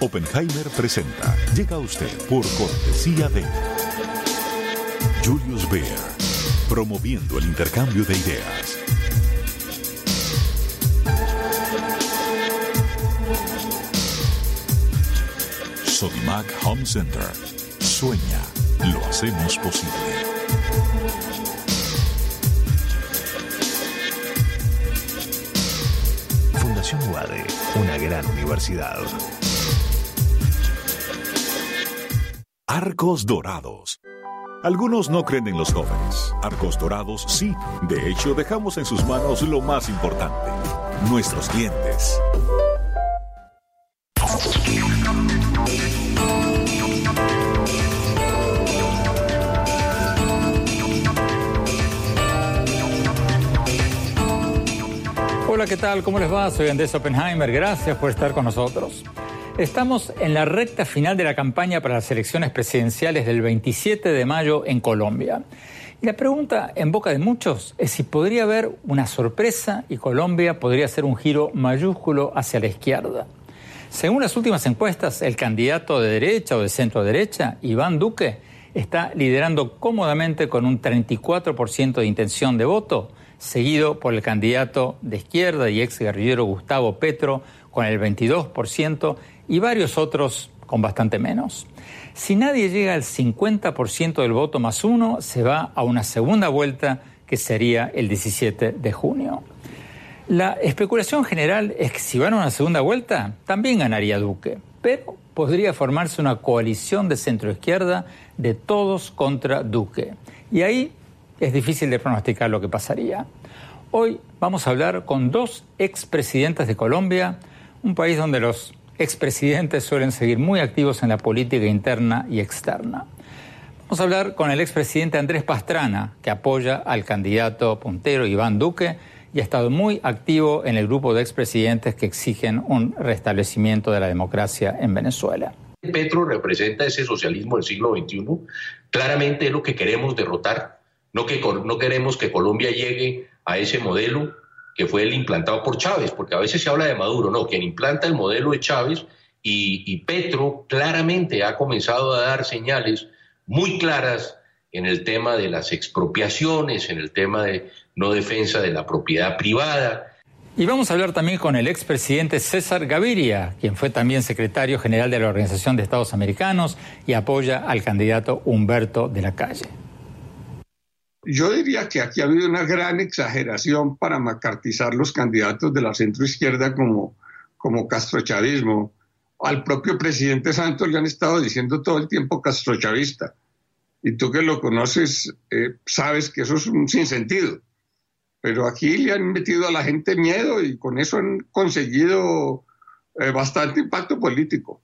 Oppenheimer presenta. Llega a usted por cortesía de Julius Baer, promoviendo el intercambio de ideas. Sodimac Home Center. Sueña, lo hacemos posible. Fundación UADE, una gran universidad. Arcos Dorados. Algunos no creen en los jóvenes. Arcos Dorados sí. De hecho, dejamos en sus manos lo más importante, nuestros clientes. Hola, ¿qué tal? ¿Cómo les va? Soy Andrés Oppenheimer. Gracias por estar con nosotros. Estamos en la recta final de la campaña para las elecciones presidenciales del 27 de mayo en Colombia. Y la pregunta en boca de muchos es si podría haber una sorpresa y Colombia podría hacer un giro mayúsculo hacia la izquierda. Según las últimas encuestas, el candidato de derecha o de centro derecha, Iván Duque, está liderando cómodamente con un 34% de intención de voto, seguido por el candidato de izquierda y ex guerrillero Gustavo Petro con el 22% y varios otros con bastante menos. Si nadie llega al 50% del voto más uno, se va a una segunda vuelta que sería el 17 de junio. La especulación general es que si van a una segunda vuelta, también ganaría Duque, pero podría formarse una coalición de centroizquierda de todos contra Duque. Y ahí es difícil de pronosticar lo que pasaría. Hoy vamos a hablar con dos expresidentes de Colombia, un país donde los expresidentes suelen seguir muy activos en la política interna y externa. Vamos a hablar con el expresidente Andrés Pastrana, que apoya al candidato puntero Iván Duque y ha estado muy activo en el grupo de expresidentes que exigen un restablecimiento de la democracia en Venezuela. Petro representa ese socialismo del siglo XXI. Claramente es lo que queremos derrotar. No, no queremos que Colombia llegue a ese modelo que fue el implantado por Chávez, porque a veces se habla de Maduro, no, quien implanta el modelo de Chávez y, Petro claramente ha comenzado a dar señales muy claras en el tema de las expropiaciones, en el tema de no defensa de la propiedad privada. Y vamos a hablar también con el expresidente César Gaviria, quien fue también secretario general de la Organización de Estados Americanos y apoya al candidato Humberto de la Calle. Yo diría que aquí ha habido una gran exageración para macartizar los candidatos de la centroizquierda como, como castrochavismo. Al propio presidente Santos le han estado diciendo todo el tiempo castrochavista. Y tú que lo conoces, eh, sabes que eso es un sinsentido. Pero aquí le han metido a la gente miedo y con eso han conseguido eh, bastante impacto político.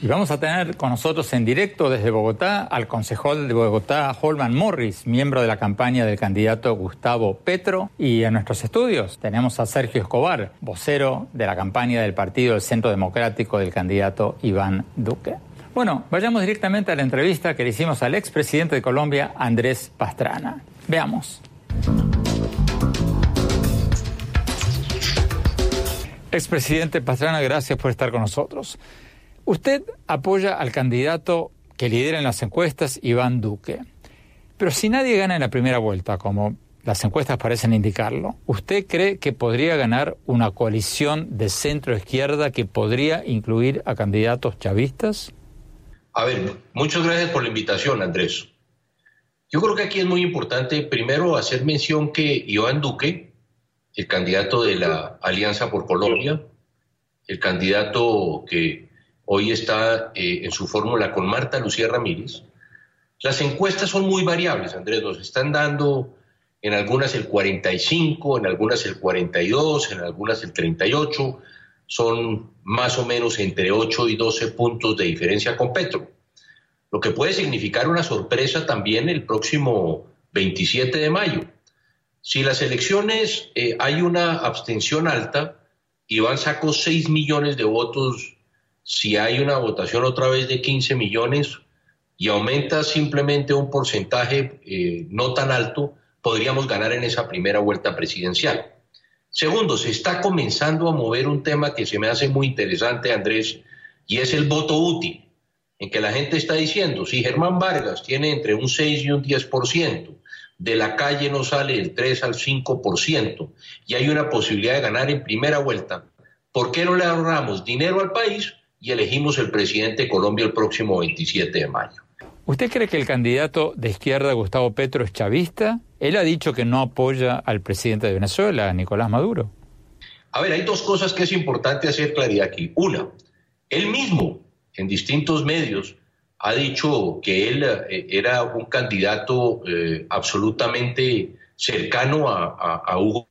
Y vamos a tener con nosotros en directo desde Bogotá al concejal de Bogotá, Holman Morris, miembro de la campaña del candidato Gustavo Petro. Y en nuestros estudios tenemos a Sergio Escobar, vocero de la campaña del Partido del Centro Democrático del candidato Iván Duque. Bueno, vayamos directamente a la entrevista que le hicimos al expresidente de Colombia, Andrés Pastrana. Veamos. Expresidente Pastrana, gracias por estar con nosotros. Usted apoya al candidato que lidera en las encuestas, Iván Duque. Pero si nadie gana en la primera vuelta, como las encuestas parecen indicarlo, ¿usted cree que podría ganar una coalición de centro-izquierda que podría incluir a candidatos chavistas? A ver, muchas gracias por la invitación, Andrés. Yo creo que aquí es muy importante primero hacer mención que Iván Duque, el candidato de la Alianza por Colombia, el candidato que hoy está eh, en su fórmula con Marta Lucía Ramírez. Las encuestas son muy variables, Andrés, nos están dando en algunas el 45, en algunas el 42, en algunas el 38. son más o menos entre 8 y 12 puntos de diferencia con Petro, lo que puede significar una sorpresa también el próximo 27 de mayo. Si las elecciones eh, hay una abstención alta, Iván sacó 6 millones de votos, si hay una votación otra vez de 15 millones y aumenta simplemente un porcentaje eh, no tan alto, podríamos ganar en esa primera vuelta presidencial. Segundo, se está comenzando a mover un tema que se me hace muy interesante, Andrés, y es el voto útil, en que la gente está diciendo, si Germán Vargas tiene entre un 6 y un 10%, de la calle no sale el 3 al 5% y hay una posibilidad de ganar en primera vuelta, ¿por qué no le ahorramos dinero al país y elegimos el presidente de Colombia el próximo 27 de mayo? ¿Usted cree que el candidato de izquierda, Gustavo Petro, es chavista? Él ha dicho que no apoya al presidente de Venezuela, Nicolás Maduro. A ver, hay dos cosas que es importante hacer claridad aquí. Una, él mismo, en distintos medios, ha dicho que él eh, era un candidato eh, absolutamente cercano a, Hugo.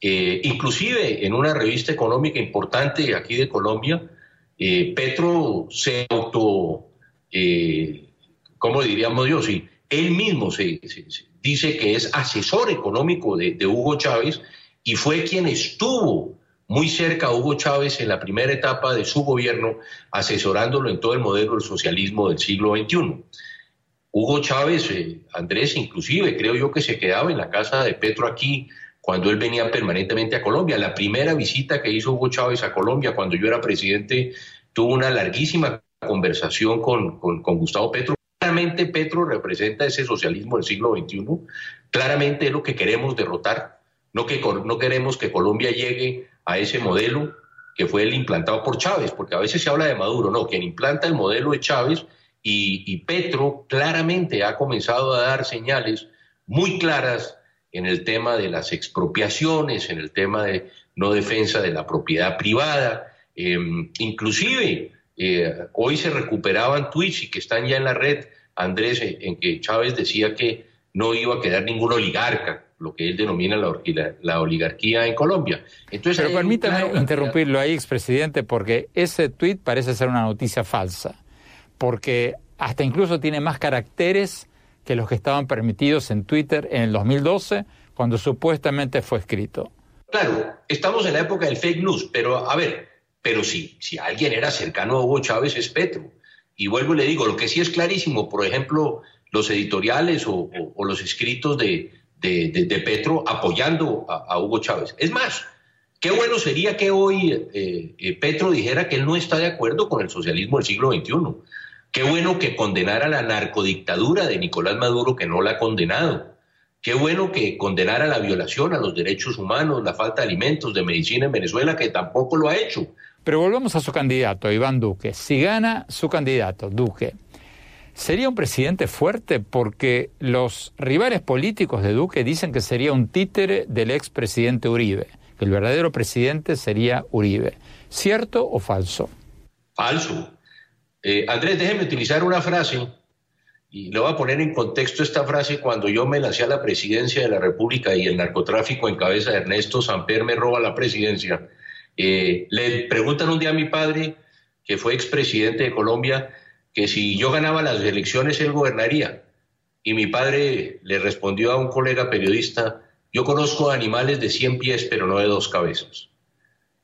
Eh, inclusive en una revista económica importante aquí de Colombia, Petro se auto eh, ¿cómo diríamos yo? Sí, él mismo se, dice que es asesor económico de, Hugo Chávez y fue quien estuvo muy cerca a Hugo Chávez en la primera etapa de su gobierno, asesorándolo en todo el modelo del socialismo del siglo XXI. Hugo Chávez, eh, Andrés, inclusive creo yo que se quedaba en la casa de Petro aquí cuando él venía permanentemente a Colombia. La primera visita que hizo Hugo Chávez a Colombia cuando yo era presidente tuvo una larguísima conversación con, Gustavo Petro. Claramente Petro representa ese socialismo del siglo XXI, claramente es lo que queremos derrotar, no, que, no queremos que Colombia llegue a ese modelo que fue el implantado por Chávez, porque a veces se habla de Maduro, no, quien implanta el modelo de Chávez y, y Petro claramente ha comenzado a dar señales muy claras en el tema de las expropiaciones, en el tema de no defensa de la propiedad privada, eh, inclusive eh, hoy se recuperaban tweets y que están ya en la red, Andrés, en que Chávez decía que no iba a quedar ningún oligarca, lo que él denomina la, oligarquía en Colombia. Entonces, Pero permítame interrumpirlo ahí, expresidente, porque ese tweet parece ser una noticia falsa, porque hasta incluso tiene más caracteres que los que estaban permitidos en Twitter en el 2012, cuando supuestamente fue escrito. Claro, estamos en la época del fake news, pero a ver, pero si, si alguien era cercano a Hugo Chávez es Petro. Y vuelvo y le digo, lo que sí es clarísimo, por ejemplo, los editoriales o, los escritos de, Petro apoyando a, Hugo Chávez. Es más, qué bueno sería que hoy eh, eh, Petro dijera que él no está de acuerdo con el socialismo del siglo XXI. Qué bueno que condenara la narcodictadura de Nicolás Maduro, que no la ha condenado. Qué bueno que condenara la violación a los derechos humanos, la falta de alimentos, de medicina en Venezuela, que tampoco lo ha hecho. Pero volvamos a su candidato, Iván Duque. Si gana su candidato, Duque, ¿sería un presidente fuerte? Porque los rivales políticos de Duque dicen que sería un títere del expresidente Uribe, que el verdadero presidente sería Uribe. ¿Cierto o falso? Falso. Eh, Andrés, déjeme utilizar una frase, y le voy a poner en contexto esta frase cuando yo me lancé a la presidencia de la República y el narcotráfico en cabeza de Ernesto Samper me roba la presidencia eh, le preguntan un día a mi padre, que fue expresidente de Colombia, que si yo ganaba las elecciones él gobernaría. Y mi padre le respondió a un colega periodista, yo conozco animales de 100 pies, pero no de dos cabezas.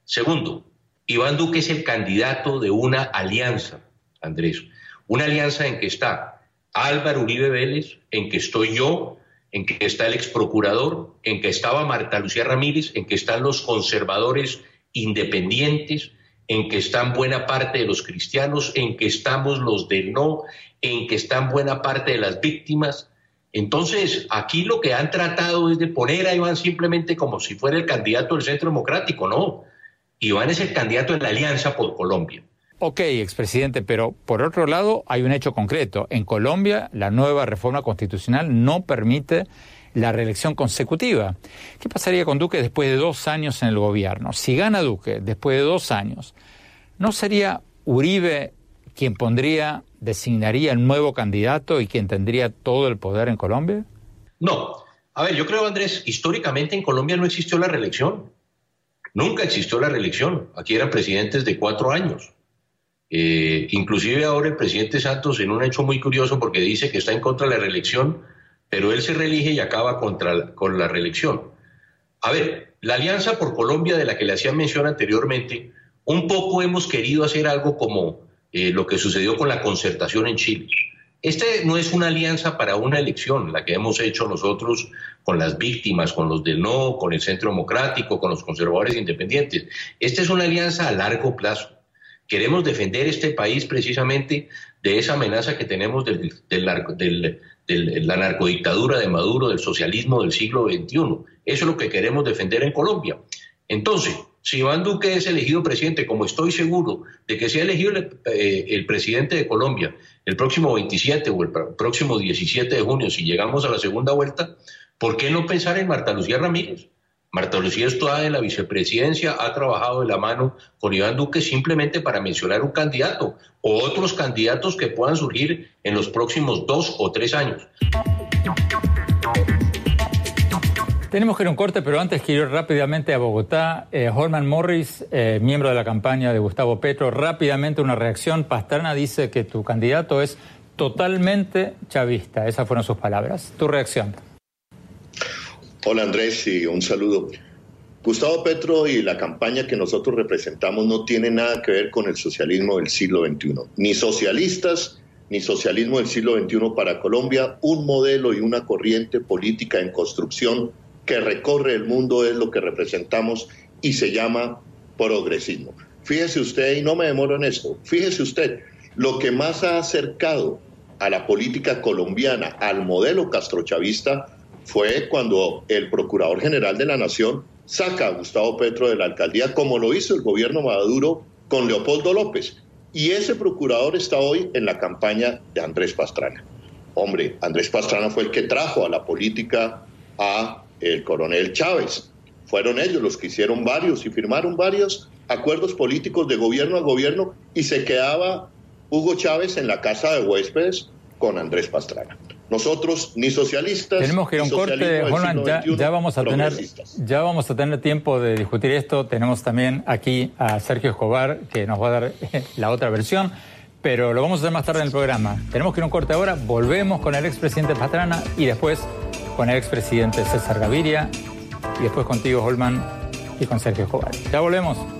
Segundo, Iván Duque es el candidato de una alianza, Andrés, una alianza en que está Álvaro Uribe Vélez, en que estoy yo, en que está el ex procurador, en que estaba Marta Lucía Ramírez, en que están los conservadores independientes, en que están buena parte de los cristianos, en que estamos los del no, en que están buena parte de las víctimas. Entonces, aquí lo que han tratado es de poner a Iván simplemente como si fuera el candidato del Centro Democrático, no. Iván es el candidato de la Alianza por Colombia. Ok, expresidente, pero por otro lado hay un hecho concreto. En Colombia la nueva reforma constitucional no permite la reelección consecutiva. ¿Qué pasaría con Duque después de dos años en el gobierno? Si gana Duque después de dos años, ¿no sería Uribe quien pondría, designaría el nuevo candidato y quien tendría todo el poder en Colombia? No. A ver, yo creo, Andrés, históricamente en Colombia no existió la reelección. Nunca existió la reelección. Aquí eran presidentes de cuatro años. Eh, inclusive ahora el presidente Santos en un hecho muy curioso porque dice que está en contra de la reelección, pero él se reelige y acaba contra, con la reelección. A ver, la Alianza por Colombia de la que le hacía mención anteriormente, un poco hemos querido hacer algo como eh, lo que sucedió con la concertación en Chile. Este no es una alianza para una elección, la que hemos hecho nosotros con las víctimas, con los del no, con el Centro Democrático, con los conservadores independientes. Esta es una alianza a largo plazo. Queremos defender este país precisamente de esa amenaza que tenemos de la narcodictadura de Maduro, del socialismo del siglo XXI. Eso es lo que queremos defender en Colombia. Entonces, si Iván Duque es elegido presidente, como estoy seguro de que sea elegido eh, el, presidente de Colombia el próximo 27 o el próximo 17 de junio, si llegamos a la segunda vuelta, ¿por qué no pensar en Marta Lucía Ramírez? Marta Lucía está en la vicepresidencia, ha trabajado de la mano con Iván Duque simplemente para mencionar un candidato o otros candidatos que puedan surgir en los próximos dos o tres años. Tenemos que ir a un corte, pero antes quiero ir rápidamente a Bogotá. Eh, Holman Morris, eh, miembro de la campaña de Gustavo Petro, rápidamente una reacción. Pastrana dice que tu candidato es totalmente chavista. Esas fueron sus palabras. Tu reacción. Hola Andrés y un saludo. Gustavo Petro y la campaña que nosotros representamos no tiene nada que ver con el socialismo del siglo XXI. Ni socialistas ni socialismo del siglo XXI para Colombia, un modelo y una corriente política en construcción que recorre el mundo es lo que representamos y se llama progresismo. Fíjese usted, y no me demoro en esto, fíjese usted, lo que más ha acercado a la política colombiana al modelo castrochavista fue cuando el Procurador General de la Nación saca a Gustavo Petro de la alcaldía, como lo hizo el gobierno Maduro con Leopoldo López. Y ese procurador está hoy en la campaña de Andrés Pastrana. Hombre, Andrés Pastrana fue el que trajo a la política a el coronel Chávez. Fueron ellos los que hicieron varios y firmaron varios acuerdos políticos de gobierno a gobierno y se quedaba Hugo Chávez en la casa de huéspedes con Andrés Pastrana. Nosotros ni socialistas. Tenemos que ir a un corte, ya, vamos a tener, ya vamos a tener tiempo de discutir esto. Tenemos también aquí a Sergio Escobar que nos va a dar la otra versión, pero lo vamos a hacer más tarde en el programa. Tenemos que ir a un corte ahora, volvemos con el expresidente Pastrana y después con el expresidente César Gaviria y después contigo, Holman, y con Sergio Escobar. Ya volvemos.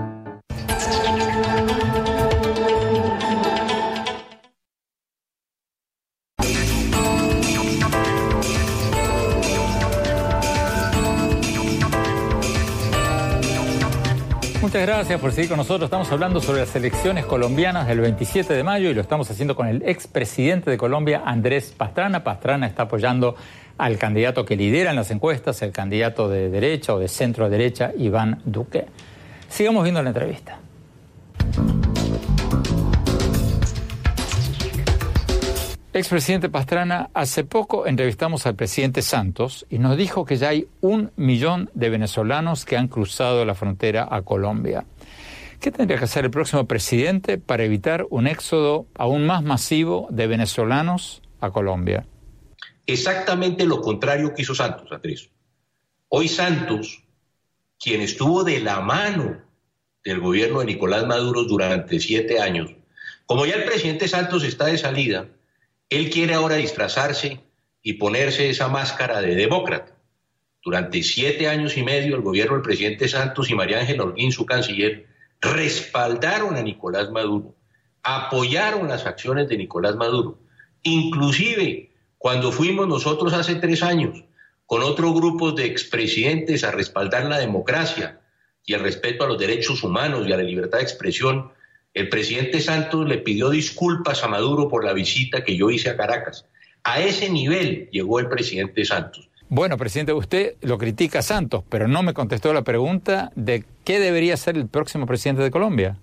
Muchas gracias por seguir con nosotros. Estamos hablando sobre las elecciones colombianas del 27 de mayo y lo estamos haciendo con el expresidente de Colombia, Andrés Pastrana. Pastrana está apoyando al candidato que lidera en las encuestas, el candidato de derecha o de centro derecha, Iván Duque. Sigamos viendo la entrevista. Expresidente Pastrana, hace poco entrevistamos al presidente Santos y nos dijo que ya hay un millón de venezolanos que han cruzado la frontera a Colombia. ¿Qué tendría que hacer el próximo presidente para evitar un éxodo aún más masivo de venezolanos a Colombia? Exactamente lo contrario que hizo Santos, Andrés. Hoy Santos, quien estuvo de la mano del gobierno de Nicolás Maduro durante siete años, como ya el presidente Santos está de salida, él quiere ahora disfrazarse y ponerse esa máscara de demócrata. Durante siete años y medio el gobierno del presidente Santos y María Ángel Holguín, su canciller, respaldaron a Nicolás Maduro, apoyaron las acciones de Nicolás Maduro. Inclusive cuando fuimos nosotros hace tres años con otro grupo de expresidentes a respaldar la democracia, y el respeto a los derechos humanos y a la libertad de expresión, el presidente Santos le pidió disculpas a Maduro por la visita que yo hice a Caracas. A ese nivel llegó el presidente Santos. Bueno, presidente, usted lo critica a Santos, pero no me contestó la pregunta de qué debería ser el próximo presidente de Colombia.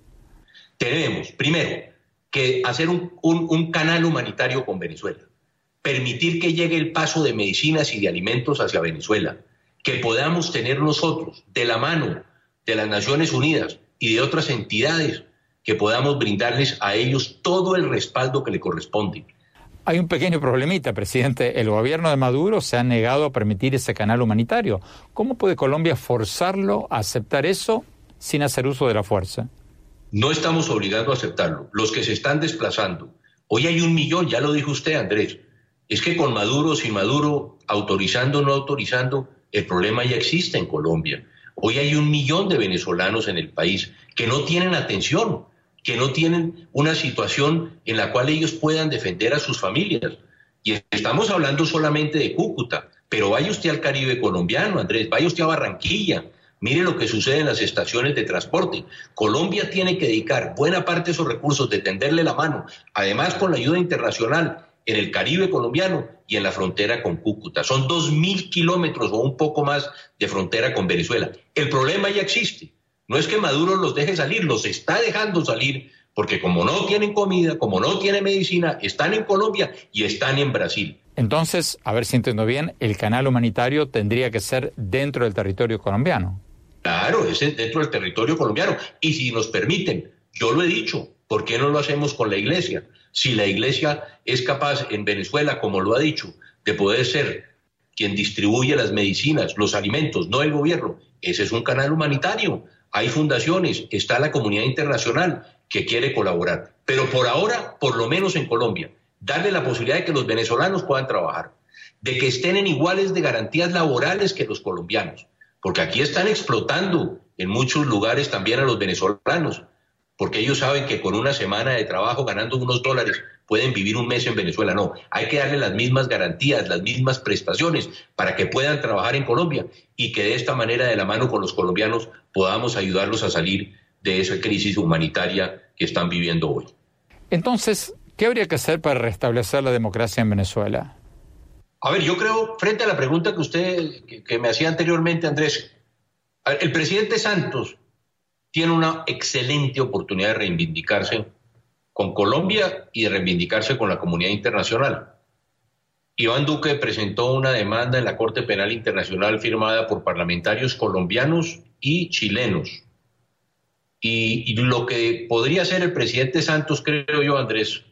Tenemos, primero, que hacer un, un canal humanitario con Venezuela, permitir que llegue el paso de medicinas y de alimentos hacia Venezuela, que podamos tener nosotros de la mano de las Naciones Unidas y de otras entidades que podamos brindarles a ellos todo el respaldo que le corresponde. Hay un pequeño problemita, presidente. El gobierno de Maduro se ha negado a permitir ese canal humanitario. ¿Cómo puede Colombia forzarlo a aceptar eso sin hacer uso de la fuerza? No estamos obligando a aceptarlo. Los que se están desplazando. Hoy hay un millón, ya lo dijo usted, Andrés. Es que con Maduro, sin Maduro, autorizando o no autorizando, el problema ya existe en Colombia. Hoy hay un millón de venezolanos en el país que no tienen atención, que no tienen una situación en la cual ellos puedan defender a sus familias. Y estamos hablando solamente de Cúcuta, pero vaya usted al Caribe colombiano, Andrés, vaya usted a Barranquilla, mire lo que sucede en las estaciones de transporte. Colombia tiene que dedicar buena parte de esos recursos de tenderle la mano, además con la ayuda internacional en el Caribe colombiano y en la frontera con Cúcuta. Son dos mil kilómetros o un poco más de frontera con Venezuela. El problema ya existe. No es que Maduro los deje salir, los está dejando salir porque como no tienen comida, como no tienen medicina, están en Colombia y están en Brasil. Entonces, a ver si entiendo bien, el canal humanitario tendría que ser dentro del territorio colombiano. Claro, es dentro del territorio colombiano. Y si nos permiten, yo lo he dicho, ¿por qué no lo hacemos con la iglesia? Si la iglesia es capaz en Venezuela, como lo ha dicho, de poder ser quien distribuye las medicinas, los alimentos, no el gobierno, ese es un canal humanitario. Hay fundaciones, está la comunidad internacional que quiere colaborar. Pero por ahora, por lo menos en Colombia, darle la posibilidad de que los venezolanos puedan trabajar, de que estén en iguales de garantías laborales que los colombianos, porque aquí están explotando en muchos lugares también a los venezolanos porque ellos saben que con una semana de trabajo ganando unos dólares pueden vivir un mes en Venezuela. No, hay que darle las mismas garantías, las mismas prestaciones para que puedan trabajar en Colombia y que de esta manera, de la mano con los colombianos, podamos ayudarlos a salir de esa crisis humanitaria que están viviendo hoy. Entonces, ¿qué habría que hacer para restablecer la democracia en Venezuela? A ver, yo creo, frente a la pregunta que usted, que, me hacía anteriormente, Andrés, el presidente Santos tiene una excelente oportunidad de reivindicarse con Colombia y de reivindicarse con la comunidad internacional. Iván Duque presentó una demanda en la Corte Penal Internacional firmada por parlamentarios colombianos y chilenos. Y, lo que podría hacer el presidente Santos, creo yo, Andrés,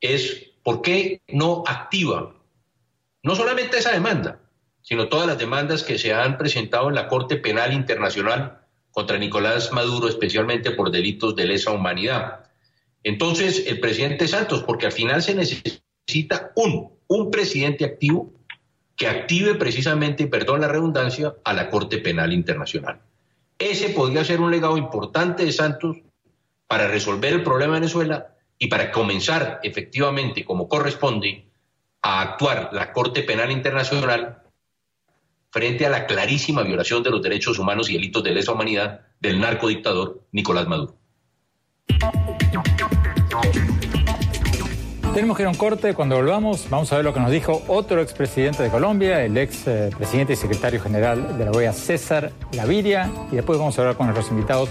es por qué no activa no solamente esa demanda, sino todas las demandas que se han presentado en la Corte Penal Internacional contra Nicolás Maduro, especialmente por delitos de lesa humanidad. Entonces, el presidente Santos, porque al final se necesita un, un presidente activo que active precisamente, perdón la redundancia, a la Corte Penal Internacional. Ese podría ser un legado importante de Santos para resolver el problema de Venezuela y para comenzar efectivamente, como corresponde, a actuar la Corte Penal Internacional frente a la clarísima violación de los derechos humanos y delitos de lesa humanidad del narcodictador Nicolás Maduro. Tenemos que ir a un corte. Cuando volvamos, vamos a ver lo que nos dijo otro expresidente de Colombia, el ex eh, presidente y secretario general de la OEA, César Gaviria. Y después vamos a hablar con nuestros invitados,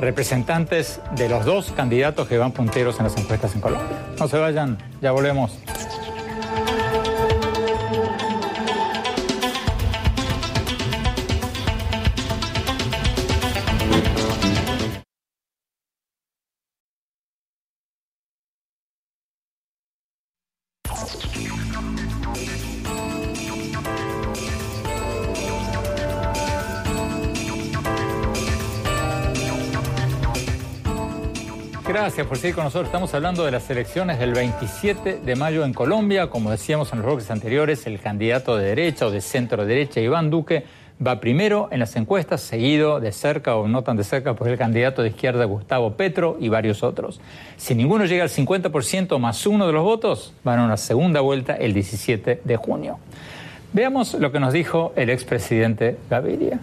representantes de los dos candidatos que van punteros en las encuestas en Colombia. No se vayan, ya volvemos. Gracias por seguir con nosotros. Estamos hablando de las elecciones del 27 de mayo en Colombia. Como decíamos en los bloques anteriores, el candidato de derecha o de centro derecha, Iván Duque, va primero en las encuestas, seguido de cerca o no tan de cerca por el candidato de izquierda Gustavo Petro y varios otros. Si ninguno llega al 50% más uno de los votos, van a una segunda vuelta el 17 de junio. Veamos lo que nos dijo el expresidente Gaviria.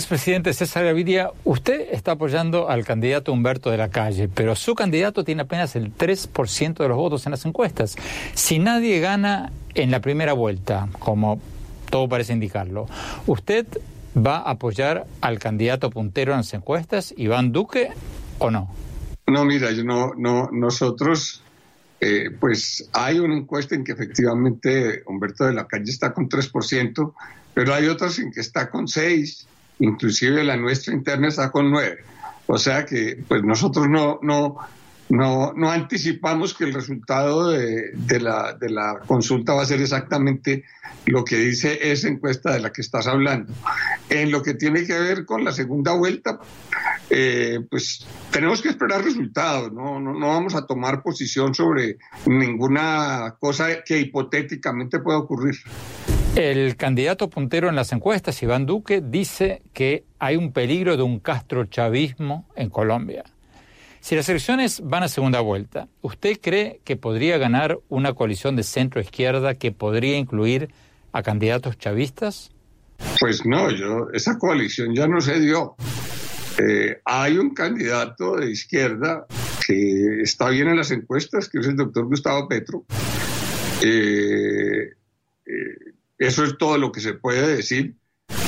Expresidente César Gaviria, usted está apoyando al candidato Humberto de la Calle, pero su candidato tiene apenas el 3% de los votos en las encuestas. Si nadie gana en la primera vuelta, como todo parece indicarlo, ¿usted va a apoyar al candidato puntero en las encuestas, Iván Duque, o no? No, mira, yo no, no, nosotros, eh, pues hay una encuesta en que efectivamente Humberto de la Calle está con 3%, pero hay otras en que está con 6% inclusive la nuestra interna está con nueve. O sea que pues nosotros no, no, no, no anticipamos que el resultado de, la, de la consulta va a ser exactamente lo que dice esa encuesta de la que estás hablando. En lo que tiene que ver con la segunda vuelta, eh, pues tenemos que esperar resultados, ¿no? No, no vamos a tomar posición sobre ninguna cosa que hipotéticamente pueda ocurrir. El candidato puntero en las encuestas, Iván Duque, dice que hay un peligro de un castrochavismo en Colombia. Si las elecciones van a segunda vuelta, ¿usted cree que podría ganar una coalición de centro-izquierda que podría incluir a candidatos chavistas? Pues no, yo, esa coalición ya no se dio. Eh, hay un candidato de izquierda que está bien en las encuestas, que es el doctor Gustavo Petro. Eh, eh, eso es todo lo que se puede decir.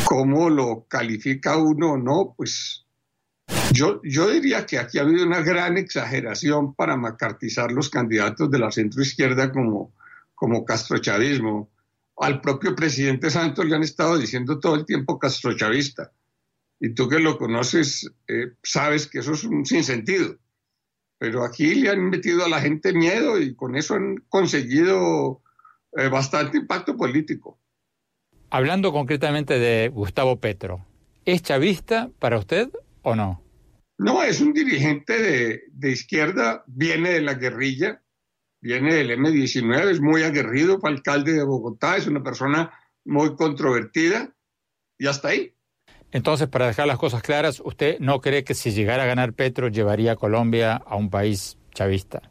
¿Cómo lo califica uno o no? Pues yo, yo diría que aquí ha habido una gran exageración para macartizar los candidatos de la centroizquierda como, como castrochavismo. Al propio presidente Santos le han estado diciendo todo el tiempo castrochavista. Y tú que lo conoces, eh, sabes que eso es un sinsentido. Pero aquí le han metido a la gente miedo y con eso han conseguido eh, bastante impacto político. Hablando concretamente de Gustavo Petro, ¿es chavista para usted o no? No, es un dirigente de, izquierda, viene de la guerrilla, viene del M19, es muy aguerrido, fue alcalde de Bogotá, es una persona muy controvertida y hasta ahí. Entonces, para dejar las cosas claras, ¿usted no cree que si llegara a ganar Petro llevaría a Colombia a un país chavista?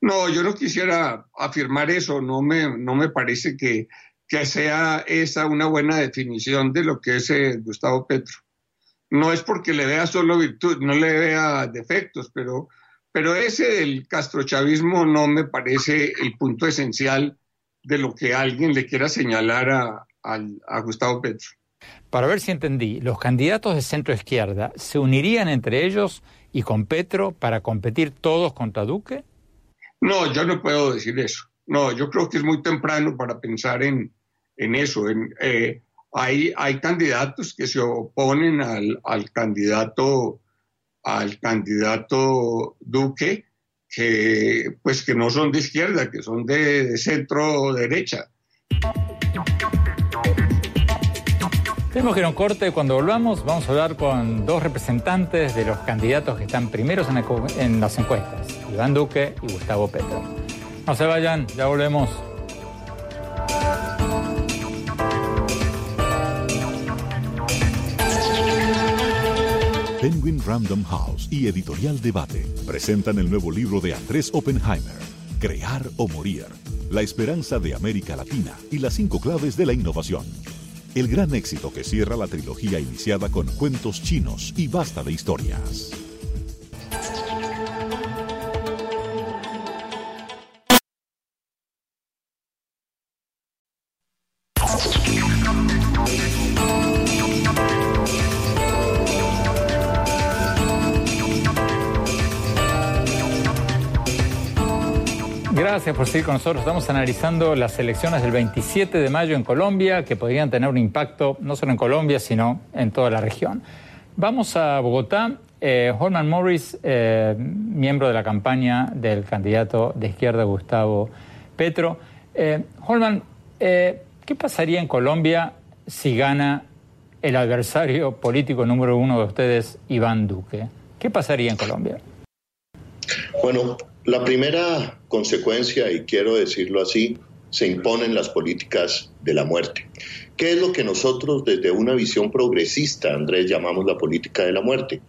No, yo no quisiera afirmar eso, no me, no me parece que que sea esa una buena definición de lo que es eh, Gustavo Petro. No es porque le vea solo virtud, no le vea defectos, pero, pero ese del castrochavismo no me parece el punto esencial de lo que alguien le quiera señalar a, a Gustavo Petro. Para ver si entendí, ¿los candidatos de centro izquierda se unirían entre ellos y con Petro para competir todos contra Duque? No, yo no puedo decir eso. No, yo creo que es muy temprano para pensar en, en eso. En, eh, hay, hay candidatos que se oponen al, al candidato al candidato Duque que pues que no son de izquierda, que son de, centro derecha. Tenemos que ir a un corte. Cuando volvamos, vamos a hablar con dos representantes de los candidatos que están primeros en, en las encuestas: Iván Duque y Gustavo Petro. No se vayan, ya volvemos. Penguin Random House y Editorial Debate presentan el nuevo libro de Andrés Oppenheimer, Crear o Morir, la esperanza de América Latina y las cinco claves de la innovación. El gran éxito que cierra la trilogía iniciada con cuentos chinos y basta de historias. Gracias por seguir con nosotros. Estamos analizando las elecciones del 27 de mayo en Colombia, que podrían tener un impacto no solo en Colombia, sino en toda la región. Vamos a Bogotá. Eh, Holman Morris, eh, miembro de la campaña del candidato de izquierda Gustavo Petro. Eh, Holman, eh, ¿qué pasaría en Colombia si gana el adversario político número uno de ustedes, Iván Duque? ¿Qué pasaría en Colombia? Bueno, la primera consecuencia, y quiero decirlo así, se imponen las políticas de la muerte. ¿Qué es lo que nosotros desde una visión progresista, Andrés, llamamos la política de la muerte?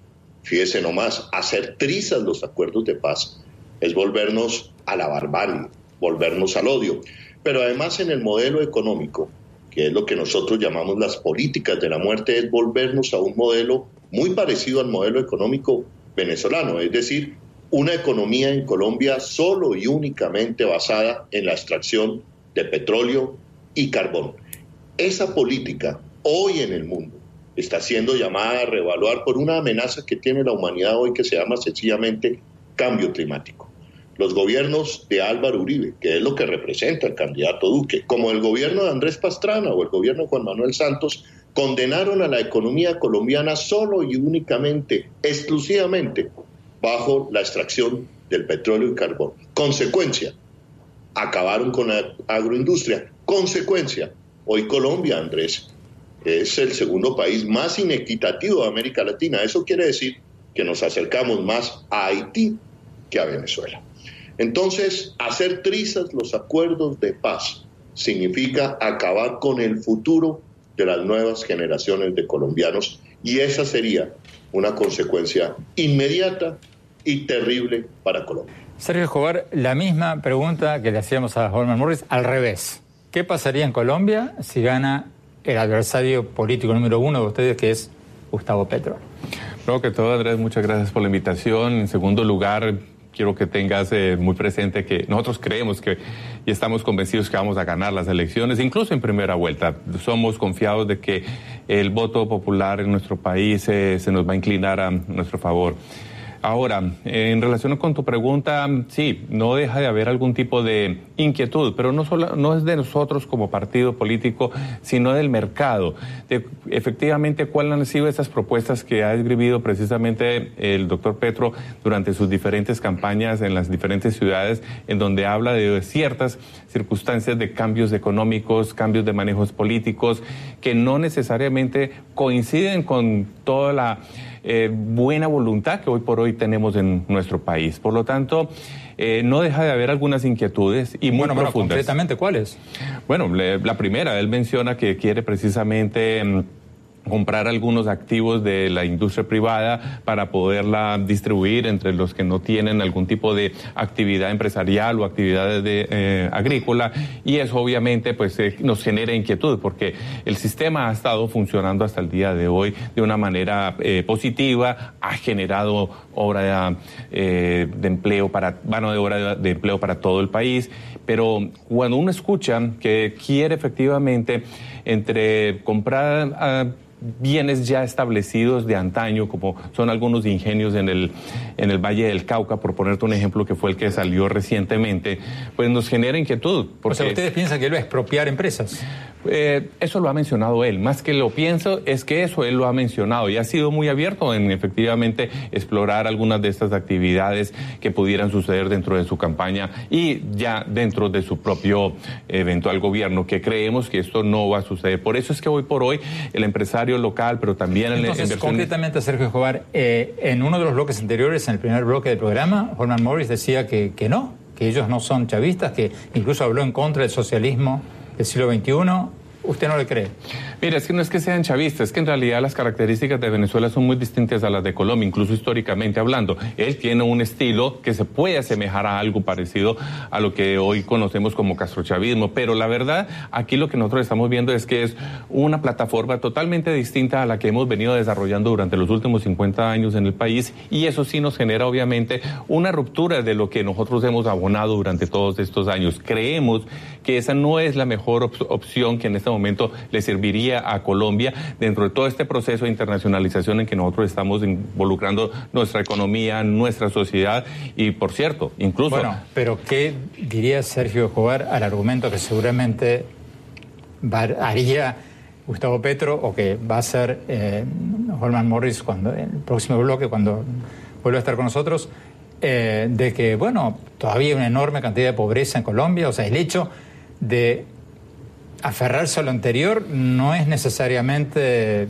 Fíjese nomás, hacer trizas los acuerdos de paz es volvernos a la barbarie, volvernos al odio. Pero además en el modelo económico que es lo que nosotros llamamos las políticas de la muerte, es volvernos a un modelo muy parecido al modelo económico venezolano, es decir, una economía en Colombia solo y únicamente basada en la extracción de petróleo y carbón. Esa política hoy en el mundo está siendo llamada a reevaluar por una amenaza que tiene la humanidad hoy que se llama sencillamente cambio climático. Los gobiernos de Álvaro Uribe, que es lo que representa el candidato Duque, como el gobierno de Andrés Pastrana o el gobierno de Juan Manuel Santos, condenaron a la economía colombiana solo y únicamente, exclusivamente, bajo la extracción del petróleo y carbón. Consecuencia, acabaron con la agroindustria. Consecuencia, hoy Colombia, Andrés, es el segundo país más inequitativo de América Latina. Eso quiere decir que nos acercamos más a Haití que a Venezuela. Entonces, hacer trizas los acuerdos de paz significa acabar con el futuro de las nuevas generaciones de colombianos y esa sería una consecuencia inmediata y terrible para Colombia. Sergio Escobar, la misma pregunta que le hacíamos a Holman Morris al revés. ¿Qué pasaría en Colombia si gana el adversario político número uno de ustedes, que es Gustavo Petro? Primero que todo, Andrés, muchas gracias por la invitación. En segundo lugar, quiero que tengas eh, muy presente que nosotros creemos que y estamos convencidos que vamos a ganar las elecciones, incluso en primera vuelta. Somos confiados de que el voto popular en nuestro país eh, se nos va a inclinar a nuestro favor. Ahora, en relación con tu pregunta, sí, no deja de haber algún tipo de inquietud, pero no, solo, no es de nosotros como partido político, sino del mercado. De, efectivamente, cuáles han sido esas propuestas que ha escribido precisamente el doctor Petro durante sus diferentes campañas en las diferentes ciudades, en donde habla de ciertas circunstancias de cambios económicos, cambios de manejos políticos, que no necesariamente coinciden con toda la eh, buena voluntad que hoy por hoy tenemos en nuestro país. Por lo tanto, eh, no deja de haber algunas inquietudes y muy bueno, profundas. Bueno, concretamente, ¿cuáles? Bueno, la primera, él menciona que quiere precisamente mm, comprar algunos activos de la industria privada para poderla distribuir entre los que no tienen algún tipo de actividad empresarial o actividad de, eh, agrícola. Y eso obviamente pues eh, nos genera inquietud porque el sistema ha estado funcionando hasta el día de hoy de una manera eh, positiva, ha generado obra de empleo para mano de obra de empleo para todo el país, pero cuando uno escucha que quiere efectivamente entre comprar ah, bienes ya establecidos de antaño, como son algunos ingenios en el, en el Valle del Cauca, por ponerte un ejemplo que fue el que salió recientemente, pues nos genera inquietud. Porque... O sea, ¿ustedes piensan que él va a expropiar empresas? Eh, eso lo ha mencionado él. Más que lo pienso, es que eso él lo ha mencionado y ha sido muy abierto en efectivamente explorar algunas de estas actividades que pudieran suceder dentro de su campaña y ya dentro de su propio eventual gobierno, que creemos que esto no va a suceder. Por eso es que hoy por hoy el empresario local, pero también el Entonces, concretamente, Sergio Escobar, eh, en uno de los bloques anteriores, en el primer bloque del programa, Holman Morris decía que, que no, que ellos no son chavistas, que incluso habló en contra del socialismo del siglo XXI ¿Usted no le cree? Mira, es que no es que sean chavistas, es que en realidad las características de Venezuela son muy distintas a las de Colombia, incluso históricamente hablando. Él tiene un estilo que se puede asemejar a algo parecido a lo que hoy conocemos como castrochavismo, pero la verdad, aquí lo que nosotros estamos viendo es que es una plataforma totalmente distinta a la que hemos venido desarrollando durante los últimos 50 años en el país y eso sí nos genera obviamente una ruptura de lo que nosotros hemos abonado durante todos estos años. Creemos que esa no es la mejor opción que en este momento le serviría a Colombia dentro de todo este proceso de internacionalización en que nosotros estamos involucrando nuestra economía, nuestra sociedad y, por cierto, incluso... Bueno, pero ¿qué diría Sergio Escobar al argumento que seguramente haría Gustavo Petro o que va a hacer eh, Holman Morris cuando, en el próximo bloque, cuando vuelva a estar con nosotros? Eh, de que, bueno, todavía hay una enorme cantidad de pobreza en Colombia, o sea, el hecho de aferrarse a lo anterior no es necesariamente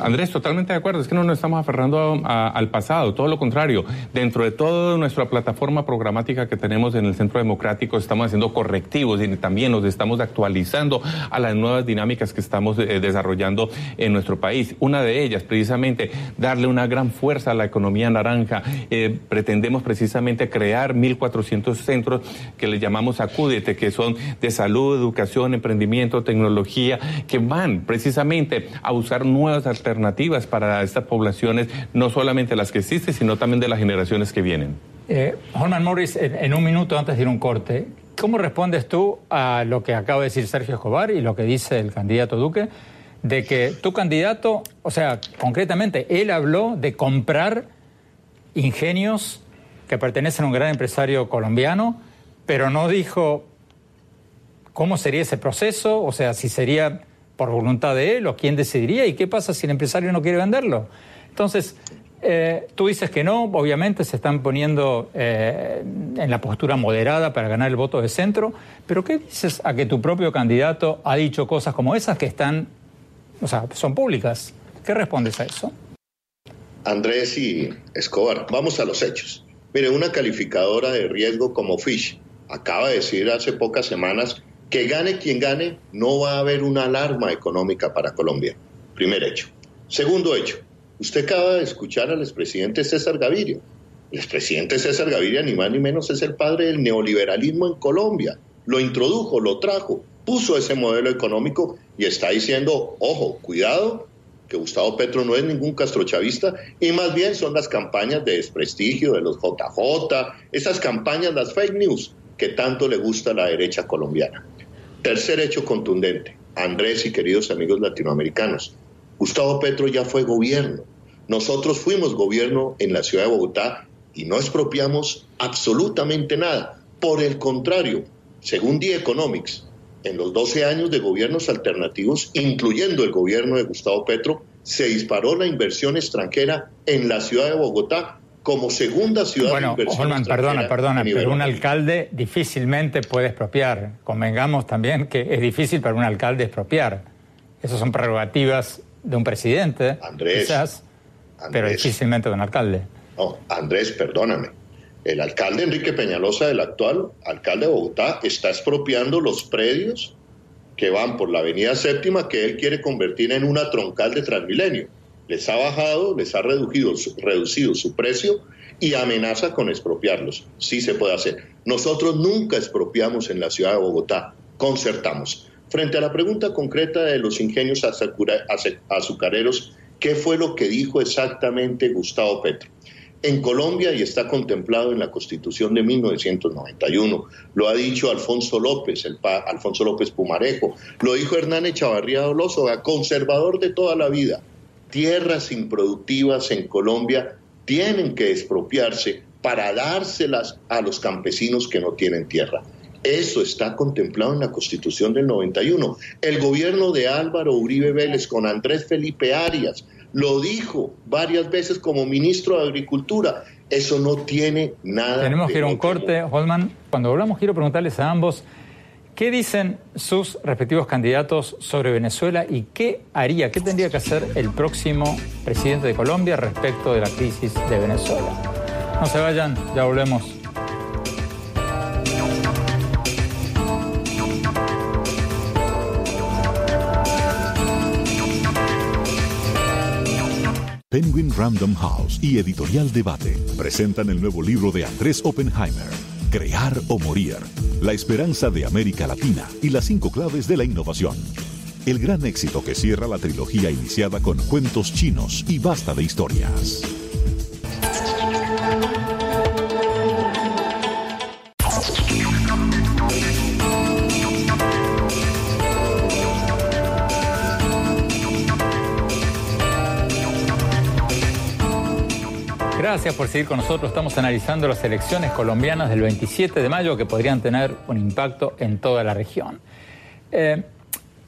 Andrés, totalmente de acuerdo. Es que no nos estamos aferrando al pasado, todo lo contrario. Dentro de toda nuestra plataforma programática que tenemos en el Centro Democrático, estamos haciendo correctivos y también nos estamos actualizando a las nuevas dinámicas que estamos eh, desarrollando en nuestro país. Una de ellas, precisamente, darle una gran fuerza a la economía naranja. Eh, pretendemos precisamente crear 1.400 centros que le llamamos Acúdete, que son de salud, educación, emprendimiento, tecnología, que van precisamente a usar nuevas alternativas para estas poblaciones, no solamente las que existen, sino también de las generaciones que vienen. Eh, Morris, en, un minuto antes de ir un corte, ¿cómo respondes tú a lo que acaba de decir Sergio Escobar y lo que dice el candidato Duque? De que tu candidato, o sea, concretamente, él habló de comprar ingenios que pertenecen a un gran empresario colombiano, pero no dijo cómo sería ese proceso, o sea, si sería por voluntad de él o quién decidiría y qué pasa si el empresario no quiere venderlo. Entonces, eh, tú dices que no, obviamente se están poniendo eh, en la postura moderada para ganar el voto de centro, pero ¿qué dices a que tu propio candidato ha dicho cosas como esas que están, o sea, son públicas? ¿Qué respondes a eso? Andrés y Escobar, vamos a los hechos. Mire, una calificadora de riesgo como Fish acaba de decir hace pocas semanas que gane quien gane, no va a haber una alarma económica para Colombia. Primer hecho. Segundo hecho, usted acaba de escuchar al expresidente César Gaviria. El expresidente César Gaviria, ni más ni menos, es el padre del neoliberalismo en Colombia. Lo introdujo, lo trajo, puso ese modelo económico y está diciendo, ojo, cuidado, que Gustavo Petro no es ningún castrochavista y más bien son las campañas de desprestigio de los JJ, esas campañas, las fake news que tanto le gusta a la derecha colombiana. Tercer hecho contundente, Andrés y queridos amigos latinoamericanos, Gustavo Petro ya fue gobierno. Nosotros fuimos gobierno en la ciudad de Bogotá y no expropiamos absolutamente nada. Por el contrario, según The Economics, en los 12 años de gobiernos alternativos, incluyendo el gobierno de Gustavo Petro, se disparó la inversión extranjera en la ciudad de Bogotá como segunda ciudad bueno, de Holman, perdona, perdona, pero un alcalde difícilmente puede expropiar. Convengamos también que es difícil para un alcalde expropiar. Esas son prerrogativas de un presidente, Andrés, quizás, pero difícilmente de un alcalde. No, Andrés, perdóname. El alcalde Enrique Peñalosa, el actual alcalde de Bogotá, está expropiando los predios que van por la avenida séptima que él quiere convertir en una troncal de Transmilenio les ha bajado, les ha reducido, reducido su precio y amenaza con expropiarlos. Sí se puede hacer. Nosotros nunca expropiamos en la ciudad de Bogotá, concertamos. Frente a la pregunta concreta de los ingenios azucareros, ¿qué fue lo que dijo exactamente Gustavo Petro? En Colombia y está contemplado en la Constitución de 1991. Lo ha dicho Alfonso López, el Alfonso López Pumarejo. Lo dijo Hernán Echavarría Doloso, conservador de toda la vida tierras improductivas en Colombia tienen que expropiarse para dárselas a los campesinos que no tienen tierra. Eso está contemplado en la Constitución del 91. El gobierno de Álvaro Uribe Vélez con Andrés Felipe Arias lo dijo varias veces como ministro de Agricultura. Eso no tiene nada. Tenemos que ir a un corte, Holman. Cuando volvamos, quiero preguntarles a ambos ¿Qué dicen sus respectivos candidatos sobre Venezuela y qué haría, qué tendría que hacer el próximo presidente de Colombia respecto de la crisis de Venezuela? No se vayan, ya volvemos. Penguin Random House y Editorial Debate presentan el nuevo libro de Andrés Oppenheimer, Crear o Morir la esperanza de América Latina y las cinco claves de la innovación. El gran éxito que cierra la trilogía iniciada con cuentos chinos y basta de historias. Gracias por seguir con nosotros. Estamos analizando las elecciones colombianas del 27 de mayo que podrían tener un impacto en toda la región. Eh,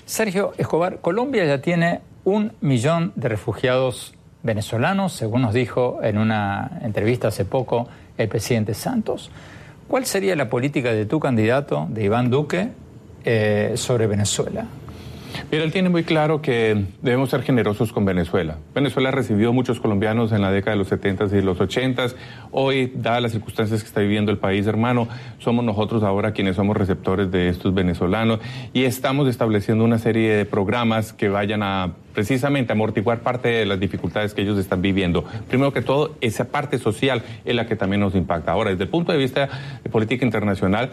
Sergio Escobar, Colombia ya tiene un millón de refugiados venezolanos, según nos dijo en una entrevista hace poco el presidente Santos. ¿Cuál sería la política de tu candidato, de Iván Duque, eh, sobre Venezuela? Mira, él tiene muy claro que debemos ser generosos con Venezuela. Venezuela ha recibido muchos colombianos en la década de los 70 y los 80. Hoy, dadas las circunstancias que está viviendo el país, hermano, somos nosotros ahora quienes somos receptores de estos venezolanos y estamos estableciendo una serie de programas que vayan a precisamente amortiguar parte de las dificultades que ellos están viviendo. Primero que todo, esa parte social es la que también nos impacta. Ahora, desde el punto de vista de política internacional,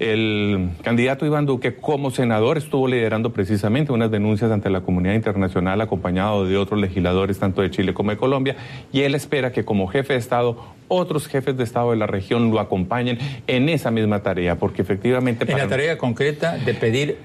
el candidato Iván Duque como senador estuvo liderando precisamente unas denuncias ante la comunidad internacional acompañado de otros legisladores tanto de Chile como de Colombia y él espera que como jefe de Estado otros jefes de Estado de la región lo acompañen en esa misma tarea porque efectivamente... En la tarea concreta de pedir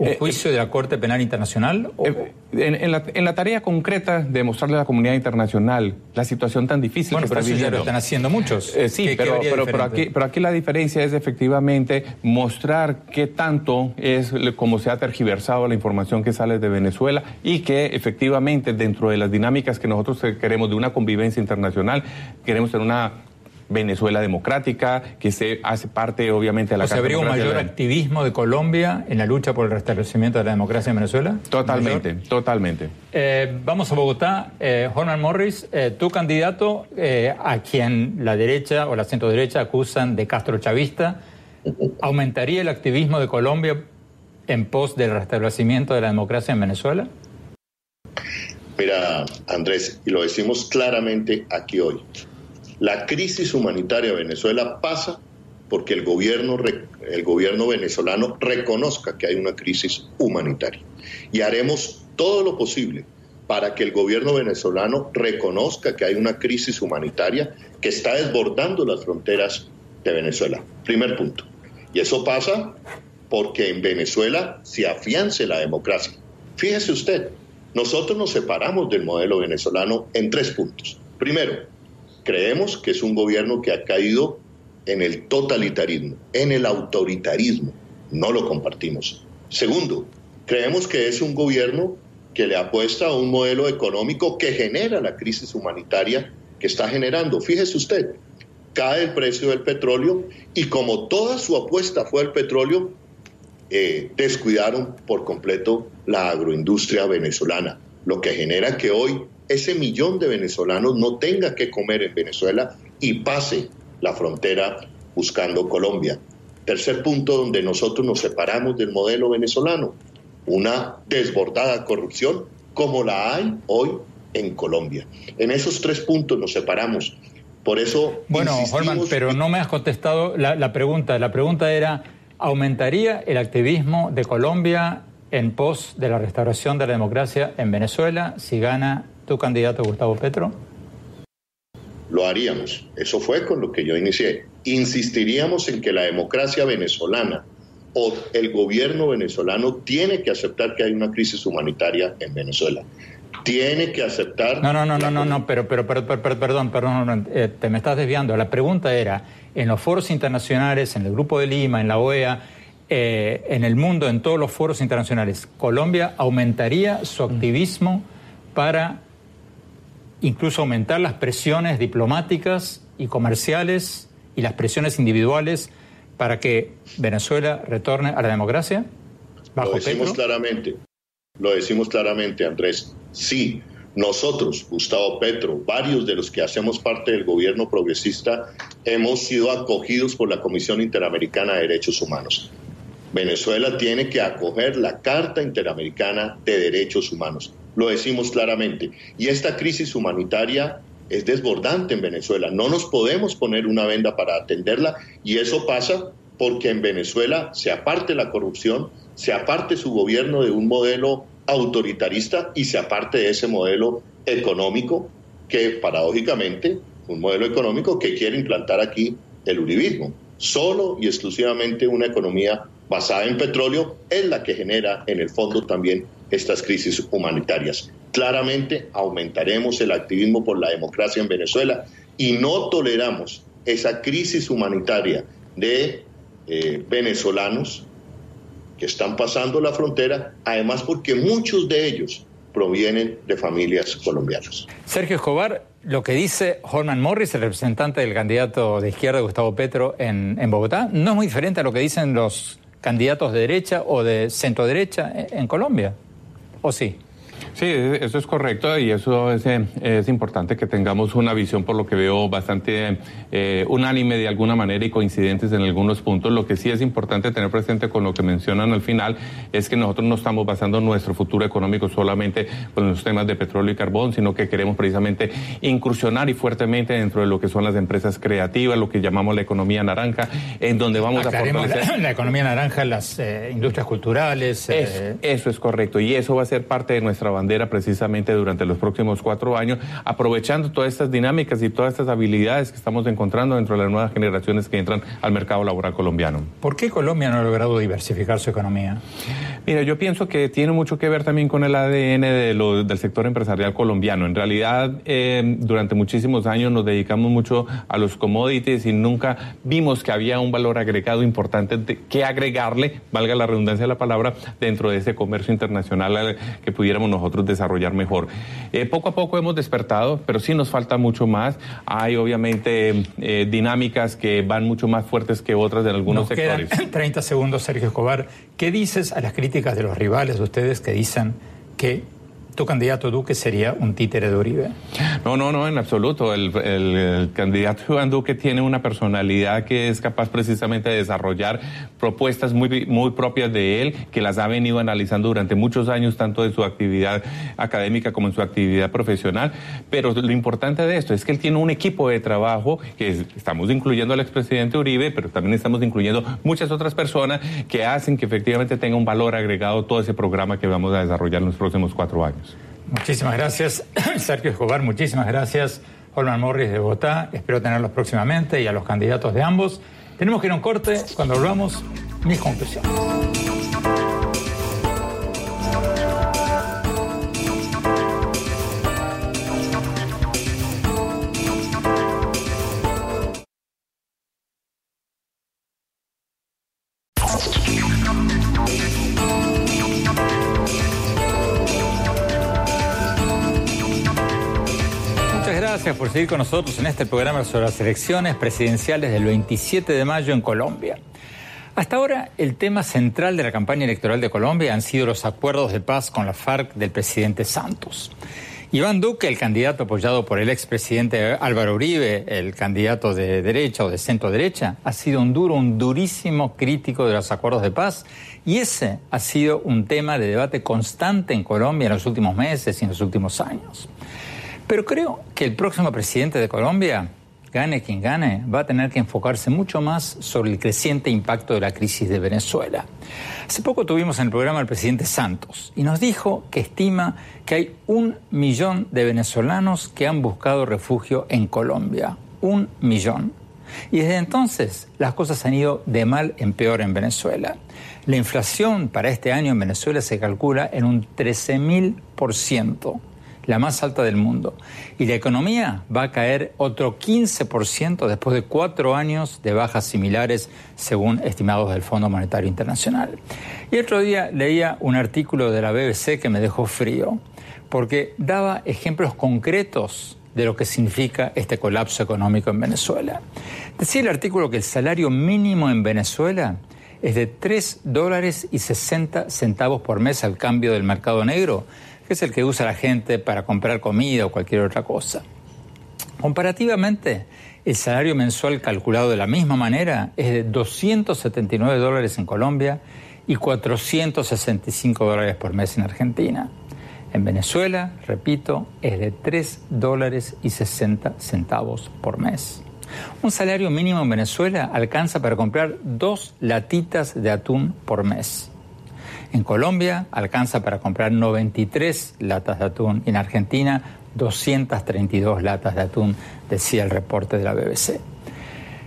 ¿Un eh, juicio de la Corte Penal Internacional? Eh, en, la, tarea concreta de mostrarle a la comunidad internacional la situación tan difícil que está viviendo. ya lo están haciendo muchos. Eh, sí, pero, pero, aquí, pero aquí la diferencia es efectivamente mostrar qué tanto es como se ha tergiversado la información que sale de Venezuela y que efectivamente dentro de las dinámicas que nosotros queremos de una convivencia internacional, queremos tener una Venezuela democrática, que se hace parte obviamente de la... ¿O habría un mayor activismo de Colombia en la lucha por el restablecimiento de la democracia en Venezuela? Totalmente, totalmente. Eh, vamos a Bogotá. Eh, Morris, eh, tu candidato, eh, a quien la derecha o la centro derecha acusan de Castro chavista, ¿aumentaría el activismo de Colombia en pos del restablecimiento de la democracia en Venezuela? Mira, Andrés, y lo decimos claramente aquí hoy. La crisis humanitaria de Venezuela pasa porque el gobierno, el gobierno venezolano reconozca que hay una crisis humanitaria. Y haremos todo lo posible para que el gobierno venezolano reconozca que hay una crisis humanitaria que está desbordando las fronteras de Venezuela. Primer punto. Y eso pasa porque en Venezuela se afiance la democracia. Fíjese usted, nosotros nos separamos del modelo venezolano en tres puntos. Primero, Creemos que es un gobierno que ha caído en el totalitarismo, en el autoritarismo. No lo compartimos. Segundo, creemos que es un gobierno que le apuesta a un modelo económico que genera la crisis humanitaria que está generando. Fíjese usted, cae el precio del petróleo y como toda su apuesta fue el petróleo, eh, descuidaron por completo la agroindustria venezolana, lo que genera que hoy ese millón de venezolanos no tenga que comer en Venezuela y pase la frontera buscando Colombia. Tercer punto donde nosotros nos separamos del modelo venezolano, una desbordada corrupción como la hay hoy en Colombia. En esos tres puntos nos separamos. Por eso... Bueno, Holman, pero no me has contestado la, la pregunta. La pregunta era, ¿aumentaría el activismo de Colombia en pos de la restauración de la democracia en Venezuela si gana tu candidato Gustavo Petro? Lo haríamos. Eso fue con lo que yo inicié. Insistiríamos en que la democracia venezolana o el gobierno venezolano tiene que aceptar que hay una crisis humanitaria en Venezuela. Tiene que aceptar. No, no, no, no, no, no, pero, pero, pero, perdón, perdón, eh, te me estás desviando. La pregunta era: en los foros internacionales, en el Grupo de Lima, en la OEA, eh, en el mundo, en todos los foros internacionales, ¿Colombia aumentaría su activismo para incluso aumentar las presiones diplomáticas y comerciales y las presiones individuales para que Venezuela retorne a la democracia? lo decimos claramente, lo decimos claramente, Andrés. Sí, nosotros, Gustavo Petro, varios de los que hacemos parte del gobierno progresista, hemos sido acogidos por la Comisión Interamericana de Derechos Humanos. Venezuela tiene que acoger la Carta Interamericana de Derechos Humanos lo decimos claramente. Y esta crisis humanitaria es desbordante en Venezuela. No nos podemos poner una venda para atenderla y eso pasa porque en Venezuela se aparte la corrupción, se aparte su gobierno de un modelo autoritarista y se aparte de ese modelo económico que paradójicamente, un modelo económico que quiere implantar aquí el uribismo. Solo y exclusivamente una economía basada en petróleo es la que genera en el fondo también estas crisis humanitarias. Claramente aumentaremos el activismo por la democracia en Venezuela y no toleramos esa crisis humanitaria de eh, venezolanos que están pasando la frontera, además porque muchos de ellos provienen de familias colombianas. Sergio Escobar, lo que dice Holman Morris, el representante del candidato de izquierda Gustavo Petro en, en Bogotá, no es muy diferente a lo que dicen los candidatos de derecha o de centro derecha en Colombia. ¿O sí? Sí, eso es correcto y eso es, eh, es, importante que tengamos una visión, por lo que veo, bastante eh, unánime de alguna manera y coincidentes en algunos puntos. Lo que sí es importante tener presente con lo que mencionan al final es que nosotros no estamos basando nuestro futuro económico solamente con los temas de petróleo y carbón, sino que queremos precisamente incursionar y fuertemente dentro de lo que son las empresas creativas, lo que llamamos la economía naranja, en donde vamos a fortalecer. La, economía naranja, las eh, industrias culturales. eso es correcto y eso va a ser parte de nuestra bandera precisamente durante los próximos cuatro años, aprovechando todas estas dinámicas y todas estas habilidades que estamos encontrando dentro de las nuevas generaciones que entran al mercado laboral colombiano. ¿Por qué Colombia no ha logrado diversificar su economía? Mira, yo pienso que tiene mucho que ver también con el ADN de del sector empresarial colombiano. En realidad, eh, durante muchísimos años nos dedicamos mucho a los commodities y nunca vimos que había un valor agregado importante que agregarle, valga la redundancia de la palabra, dentro de ese comercio internacional que pudiéramos nosotros nosotros desarrollar mejor. Eh, poco a poco hemos despertado, pero sí nos falta mucho más. Hay obviamente eh, dinámicas que van mucho más fuertes que otras en algunos nos sectores. Quedan 30 segundos, Sergio Escobar. ¿Qué dices a las críticas de los rivales de ustedes que dicen que tu candidato Duque sería un títere de Uribe. No, no, no, en absoluto. El, candidato Iván Duque tiene una personalidad que es capaz precisamente de desarrollar propuestas muy, muy propias de él, que las ha venido analizando durante muchos años, tanto en su actividad académica como en su actividad profesional. Pero lo importante de esto es que él tiene un equipo de trabajo, que estamos incluyendo al expresidente Uribe, pero también estamos incluyendo muchas otras personas que hacen que efectivamente tenga un valor agregado todo ese programa que vamos a desarrollar en los próximos cuatro años. Muchísimas gracias, Sergio Escobar. Muchísimas gracias, Holman Morris de Bogotá. Espero tenerlos próximamente y a los candidatos de ambos. Tenemos que ir a un corte. Cuando volvamos, mis conclusiones. Por seguir con nosotros en este programa sobre las elecciones presidenciales del 27 de mayo en Colombia. Hasta ahora, el tema central de la campaña electoral de Colombia han sido los acuerdos de paz con la FARC del presidente Santos. Iván Duque, el candidato apoyado por el expresidente Álvaro Uribe, el candidato de derecha o de centro derecha, ha sido un duro, un durísimo crítico de los acuerdos de paz y ese ha sido un tema de debate constante en Colombia en los últimos meses y en los últimos años. Pero creo que el próximo presidente de Colombia, gane quien gane, va a tener que enfocarse mucho más sobre el creciente impacto de la crisis de Venezuela. Hace poco tuvimos en el programa al presidente Santos y nos dijo que estima que hay un millón de venezolanos que han buscado refugio en Colombia. Un millón. Y desde entonces las cosas han ido de mal en peor en Venezuela. La inflación para este año en Venezuela se calcula en un 13.000% la más alta del mundo. Y la economía va a caer otro 15% después de cuatro años de bajas similares, según estimados del Fondo Monetario Internacional. Y otro día leía un artículo de la BBC que me dejó frío, porque daba ejemplos concretos de lo que significa este colapso económico en Venezuela. Decía el artículo que el salario mínimo en Venezuela es de 3 dólares y 60 centavos por mes al cambio del mercado negro, es el que usa la gente para comprar comida o cualquier otra cosa. Comparativamente, el salario mensual calculado de la misma manera es de 279 dólares en Colombia y 465 dólares por mes en Argentina. En Venezuela, repito, es de 3 dólares y 60 centavos por mes. Un salario mínimo en Venezuela alcanza para comprar dos latitas de atún por mes. En Colombia alcanza para comprar 93 latas de atún en Argentina 232 latas de atún, decía el reporte de la BBC.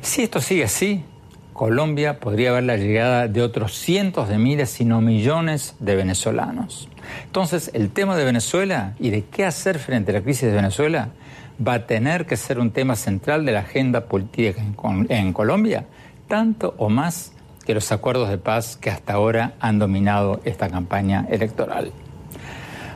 Si esto sigue así, Colombia podría ver la llegada de otros cientos de miles, si no millones de venezolanos. Entonces, el tema de Venezuela y de qué hacer frente a la crisis de Venezuela va a tener que ser un tema central de la agenda política en, en Colombia, tanto o más que los acuerdos de paz que hasta ahora han dominado esta campaña electoral.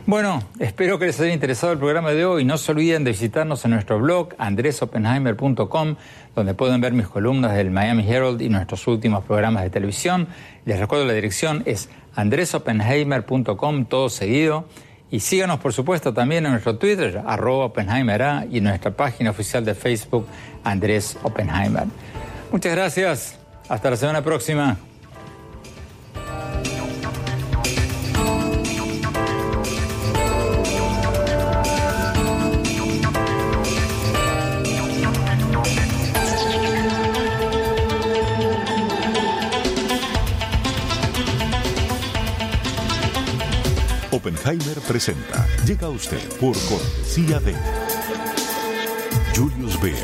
Bueno, espero que les haya interesado el programa de hoy. No se olviden de visitarnos en nuestro blog andresopenheimer.com, donde pueden ver mis columnas del Miami Herald y nuestros últimos programas de televisión. Les recuerdo la dirección es andresopenheimer.com, todo seguido. Y síganos, por supuesto, también en nuestro Twitter, arroba Oppenheimer, y en nuestra página oficial de Facebook, Andrés Oppenheimer. Muchas gracias. Hasta la semana próxima. Oppenheimer presenta. Llega usted por cortesía de Julius Baer,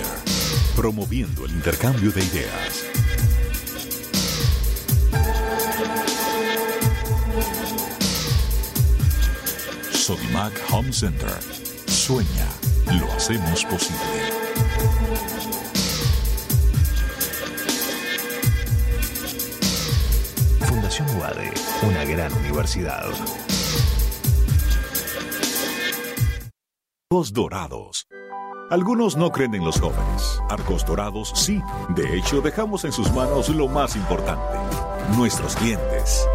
promoviendo el intercambio de ideas. Sodimac Home Center. Sueña, lo hacemos posible. Fundación UADE, una gran universidad. Arcos Dorados. Algunos no creen en los jóvenes. Arcos Dorados sí. De hecho, dejamos en sus manos lo más importante, nuestros clientes.